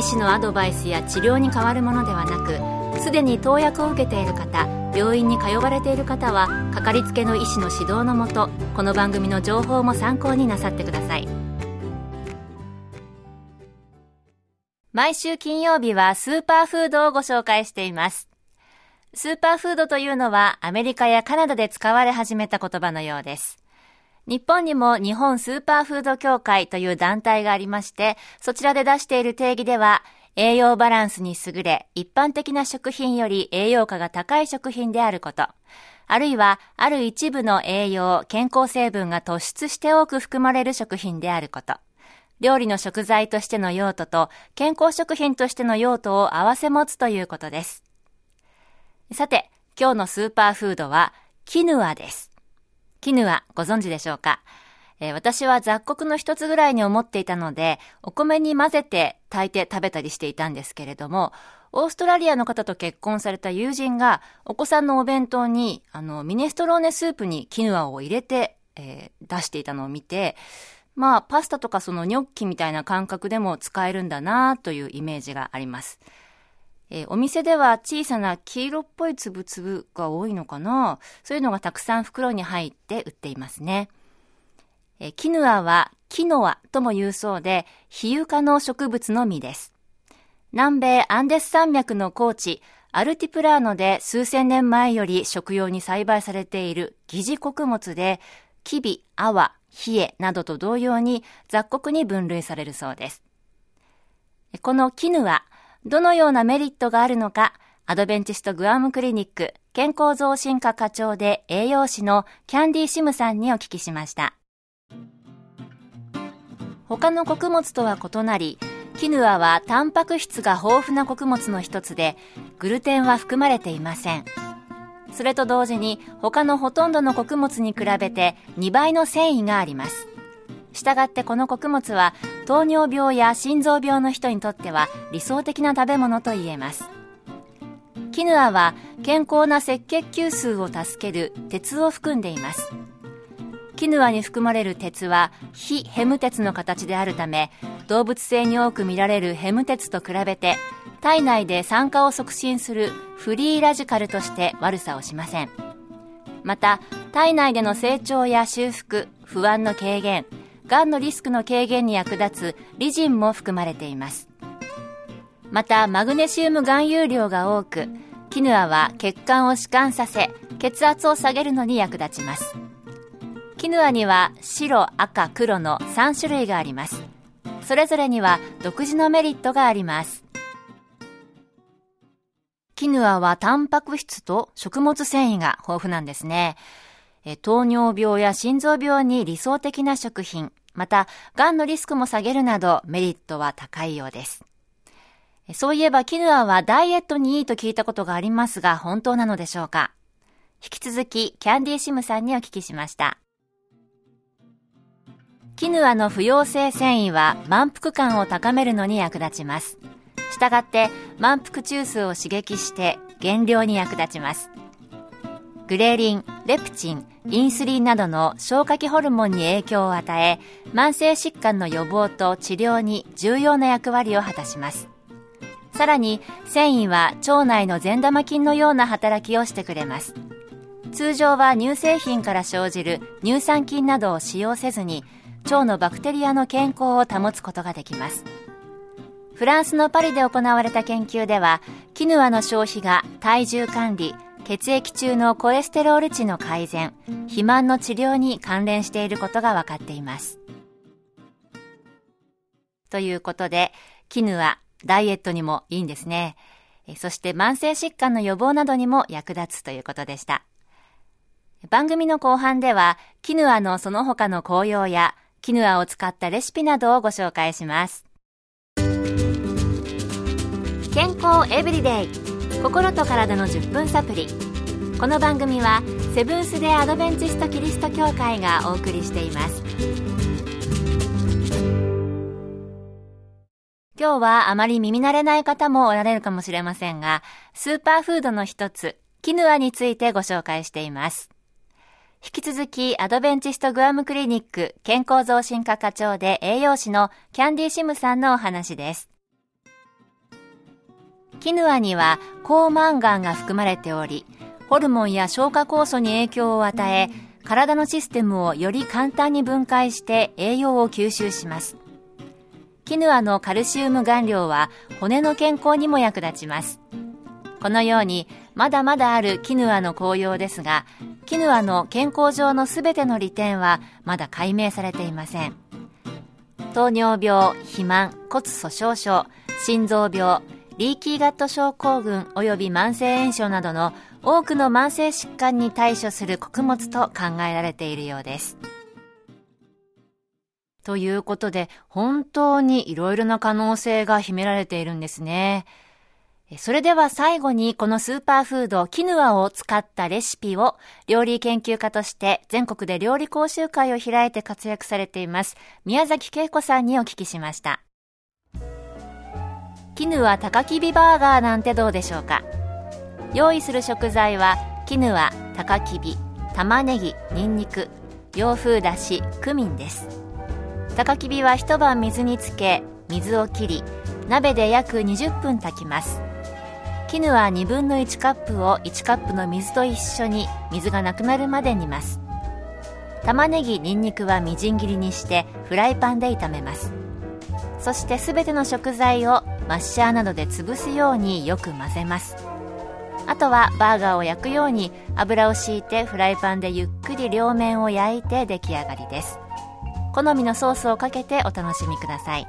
医師のアドバイスや治療に変わるものではなくすでに投薬を受けている方病院に通われている方はかかりつけの医師の指導のもとこの番組の情報も参考になさってください。毎週金曜日はスーパーフードをご紹介しています。スーパーフードというのはアメリカやカナダで使われ始めた言葉のようです。日本にも日本スーパーフード協会という団体がありまして、そちらで出している定義では、栄養バランスに優れ、一般的な食品より栄養価が高い食品であること、あるいは、ある一部の栄養、健康成分が突出して多く含まれる食品であること、料理の食材としての用途と健康食品としての用途を合わせ持つということです。さて、今日のスーパーフードは、キヌアです。キヌアご存知でしょうか、え、私は雑穀の一つぐらいに思っていたので、お米に混ぜて炊いて食べたりしていたんですけれども、オーストラリアの方と結婚された友人が、お子さんのお弁当に、あの、ミネストローネスープにキヌアを入れて、えー、出していたのを見て、まあ、パスタとかそのニョッキみたいな感覚でも使えるんだなというイメージがあります。えー、お店では小さな黄色っぽいつぶつぶが多いのかな？そういうのがたくさん袋に入って売っていますね。えー、キヌアはキノアとも言うそうで、比喩科の植物の実です。南米アンデス山脈の高地、アルティプラーノで数千年前より食用に栽培されている疑似穀物で、キビ、アワ、ヒエなどと同様に雑穀に分類されるそうです。このキヌア、どのようなメリットがあるのか、アドベンチストグアムクリニック健康増進科課長で栄養士のキャンディー・シムさんにお聞きしました。他の穀物とは異なり、キヌアはタンパク質が豊富な穀物の一つで、グルテンは含まれていません。それと同時に他のほとんどの穀物に比べて2倍の繊維があります。したがってこの穀物は糖尿病や心臓病の人にとっては理想的な食べ物と言えます。キヌアは健康な赤血球数を助ける鉄を含んでいます。キヌアに含まれる鉄は非ヘム鉄の形であるため動物性に多く見られるヘム鉄と比べて体内で酸化を促進するフリーラジカルとして悪さをしません。また体内での成長や修復不安の軽減がんのリスクの軽減に役立つリジンも含まれています。またマグネシウム含有量が多くキヌアは血管を弛緩させ血圧を下げるのに役立ちます。キヌアには白赤黒の3種類があります。それぞれには独自のメリットがあります。キヌアはタンパク質と食物繊維が豊富なんですね。糖尿病や心臓病に理想的な食品。また、癌のリスクも下げるなどメリットは高いようです。そういえばキヌアはダイエットにいいと聞いたことがありますが、本当なのでしょうか？引き続き、キャンディーシムさんにお聞きしました。キヌアの不溶性繊維は満腹感を高めるのに役立ちます。したがって、満腹中枢を刺激して減量に役立ちます。グレリン、レプチン、インスリンなどの消化器ホルモンに影響を与え、慢性疾患の予防と治療に重要な役割を果たします。さらに、繊維は腸内の善玉菌のような働きをしてくれます。通常は乳製品から生じる乳酸菌などを使用せずに、腸のバクテリアの健康を保つことができます。フランスのパリで行われた研究では、キヌアの消費が体重管理、血液中のコレステロール値の改善、肥満の治療に関連していることが分かっています。ということで、絹はダイエットにもいいんですね。そして慢性疾患の予防などにも役立つということでした。番組の後半では、キヌアのその他の紅葉や、キヌアを使ったレシピなどをご紹介します。健康エブリデイ心と体の10分サプリこの番組はセブンス・デ・アドベンチスト・キリスト教会がお送りしています。今日はあまり耳慣れない方もおられるかもしれませんがスーパーフードの一つキヌアについてご紹介しています。引き続きアドベンチストグアムクリニック健康増進科課長で栄養士のキャンディシムさんのお話です。キヌアには高マンガンが含まれておりホルモンや消化酵素に影響を与え、体のシステムをより簡単に分解して栄養を吸収します。キヌアのカルシウム含量は骨の健康にも役立ちます。このようにまだまだあるキヌアの紅葉ですが、キヌアの健康上のすべての利点はまだ解明されていません。糖尿病、肥満、骨粗しょう症、心臓病、リーキーガット症候群及び慢性炎症などの多くの慢性疾患に対処する穀物と考えられているようです。ということで、本当にいろいろな可能性が秘められているんですね。それでは最後にこのスーパーフードキヌアを使ったレシピを料理研究家として全国で料理講習会を開いて活躍されています宮崎恵子さんにお聞きしました。キヌア高きびバーガーなんてどうでしょうか？用意する食材はキヌア、高きび、玉ねぎ、にんにく、洋風だし、クミンです。高きびは一晩水につけ水を切り鍋で約20分炊きます。キヌア2分の1カップを1カップの水と一緒に水がなくなるまで煮ます。玉ねぎにんにくはみじん切りにしてフライパンで炒めます。そして全ての食材をマッシャーなどで潰すようによく混ぜます。あとはバーガーを焼くように油を敷いてフライパンでゆっくり両面を焼いて出来上がりです。好みのソースをかけてお楽しみください。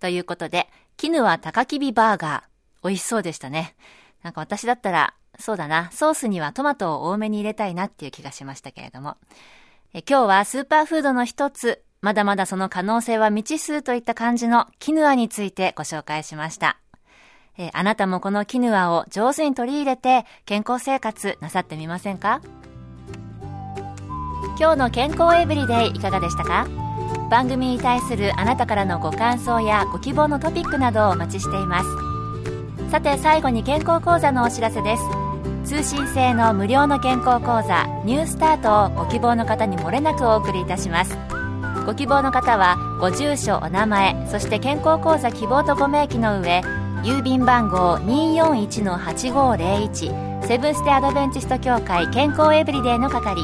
ということで絹は高きびバーガー。美味しそうでしたね。なんか私だったらそうだなソースにはトマトを多めに入れたいなっていう気がしましたけれども。え今日はスーパーフードの一つまだまだその可能性は未知数といった感じのキヌアについてご紹介しました。えー、あなたもこのキヌアを上手に取り入れて健康生活なさってみませんか？今日の健康エブリデイいかがでしたか？番組に対するあなたからのご感想やご希望のトピックなどをお待ちしています。さて最後に健康講座のお知らせです。通信制の無料の健康講座ニュースタートをご希望の方にもれなくお送りいたします。ご希望の方はご住所お名前そして健康講座希望とご名義の上郵便番号241-8501セブンステアドベンチスト協会健康エブリデイの係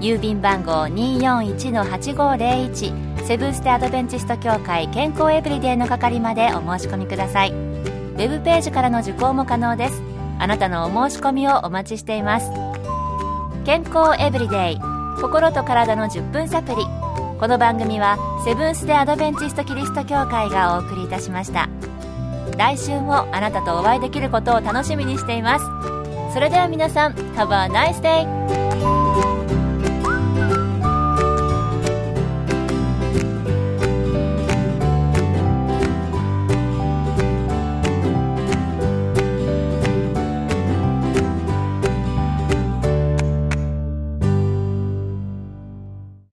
郵便番号241-8501セブンステアドベンチスト協会健康エブリデイの係までお申し込みください。ウェブページからの受講も可能です。あなたのお申し込みをお待ちしています。健康エブリデイ心と体の10分サプリこの番組はセブンス・デ・アドベンチスト・キリスト教会がお送りいたしました来週もあなたとお会いできることを楽しみにしていますそれでは皆さん Have a nice day!